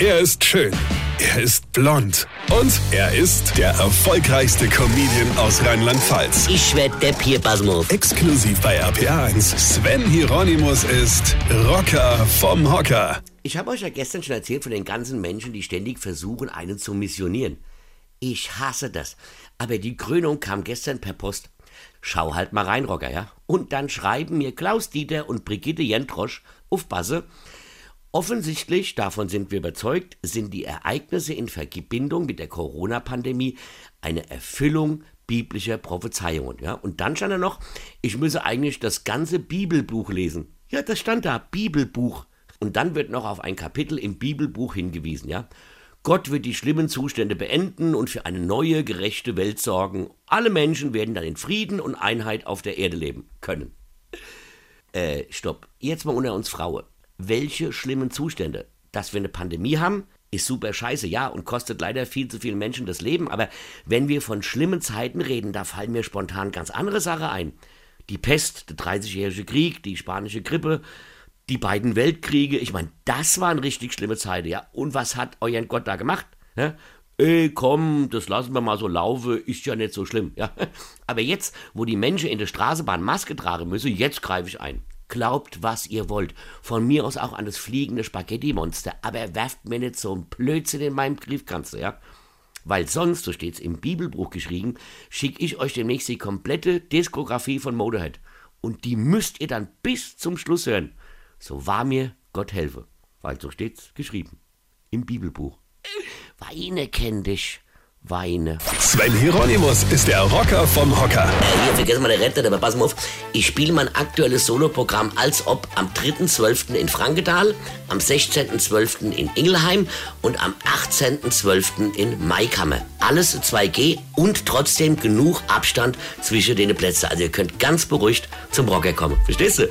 Er ist schön. Er ist blond. Und er ist der erfolgreichste Comedian aus Rheinland-Pfalz. Ich werd der Pierpasmus. Exklusiv bei RPA1. Sven Hieronymus ist Rocker vom Hocker. Ich habe euch ja gestern schon erzählt von den ganzen Menschen, die ständig versuchen, einen zu missionieren. Ich hasse das. Aber die Krönung kam gestern per Post. Schau halt mal rein, Rocker, ja? Und dann schreiben mir Klaus Dieter und Brigitte Jentrosch auf Basse. Offensichtlich, davon sind wir überzeugt, sind die Ereignisse in Verbindung mit der Corona-Pandemie eine Erfüllung biblischer Prophezeiungen. Ja? Und dann stand er noch, ich müsse eigentlich das ganze Bibelbuch lesen. Ja, das stand da, Bibelbuch. Und dann wird noch auf ein Kapitel im Bibelbuch hingewiesen, ja. Gott wird die schlimmen Zustände beenden und für eine neue, gerechte Welt sorgen. Alle Menschen werden dann in Frieden und Einheit auf der Erde leben können. Äh, stopp. Jetzt mal unter uns Frauen. Welche schlimmen Zustände? Dass wir eine Pandemie haben, ist super scheiße, ja, und kostet leider viel zu vielen Menschen das Leben. Aber wenn wir von schlimmen Zeiten reden, da fallen mir spontan ganz andere Sachen ein. Die Pest, der 30-jährige Krieg, die spanische Grippe, die beiden Weltkriege, ich meine, das waren richtig schlimme Zeiten, ja. Und was hat euer Gott da gemacht? Ja? Ey, komm, das lassen wir mal so laufen, ist ja nicht so schlimm, ja. Aber jetzt, wo die Menschen in der Straßenbahn Maske tragen müssen, jetzt greife ich ein. Glaubt, was ihr wollt. Von mir aus auch an das fliegende Spaghetti-Monster, aber werft mir nicht so einen Blödsinn in meinem Briefkanzler, ja. Weil sonst, so steht's im Bibelbuch geschrieben, schicke ich euch demnächst die komplette Diskografie von Motorhead. Und die müsst ihr dann bis zum Schluss hören. So wahr mir Gott helfe, weil so steht's geschrieben im Bibelbuch. Weine kenn dich, weine. Sven Hieronymus ist der Rocker vom Hocker. Äh, hier, vergessen wir den Rente, aber pass mal auf. Ich spiele mein aktuelles Soloprogramm als ob am 3.12. in Frankenthal, am 16.12. in Ingelheim und am 18.12. in Maikammer. Alles 2G und trotzdem genug Abstand zwischen den Plätzen. Also ihr könnt ganz beruhigt zum Rocker kommen. Verstehst du?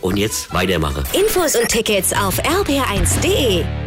Und jetzt weitermachen. Infos und Tickets auf rb1.de.